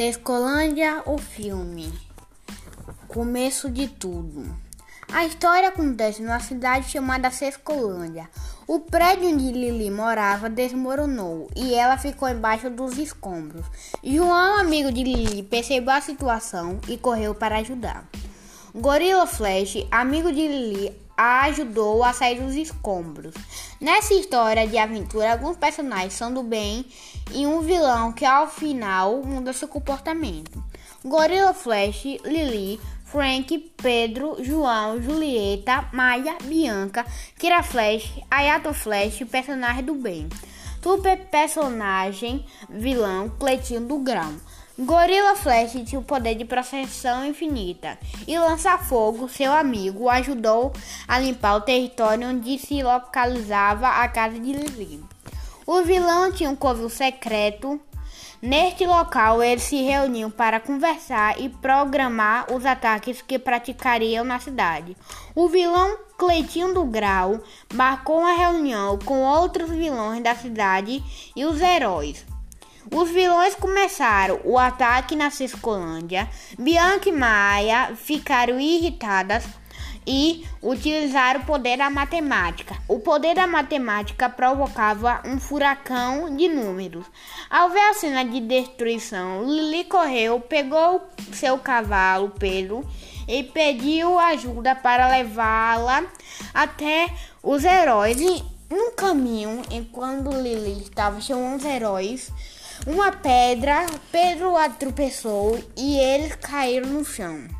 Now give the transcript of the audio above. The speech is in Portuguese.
Sescolândia, o filme. Começo de tudo. A história acontece numa cidade chamada Sescolândia. O prédio onde Lili morava desmoronou e ela ficou embaixo dos escombros. João, amigo de Lili, percebeu a situação e correu para ajudar. Gorilla Flash, amigo de Lili, ajudou a sair dos escombros. Nessa história de aventura, alguns personagens são do bem e um vilão que ao final muda seu comportamento. Gorilla Flash, Lily, Frank, Pedro, João, Julieta, Maia, Bianca, Kira Flash, Ayato Flash, personagem do bem. Super personagem vilão Cleitinho do Grão. Gorilla Flash tinha o poder de processão infinita e lançar fogo, seu amigo, ajudou a limpar o território onde se localizava a casa de Lily. O vilão tinha um covil secreto. Neste local, eles se reuniam para conversar e programar os ataques que praticariam na cidade. O vilão Cleitinho do Grau marcou uma reunião com outros vilões da cidade e os heróis. Os vilões começaram o ataque na Ciscolândia. Bianca e Maia ficaram irritadas e utilizaram o poder da matemática. O poder da matemática provocava um furacão de números. Ao ver a cena de destruição, Lili correu, pegou seu cavalo Pedro e pediu ajuda para levá-la até os heróis. E no caminho, enquanto Lili estava chamando os heróis, uma pedra, Pedro tropeçou e eles caíram no chão.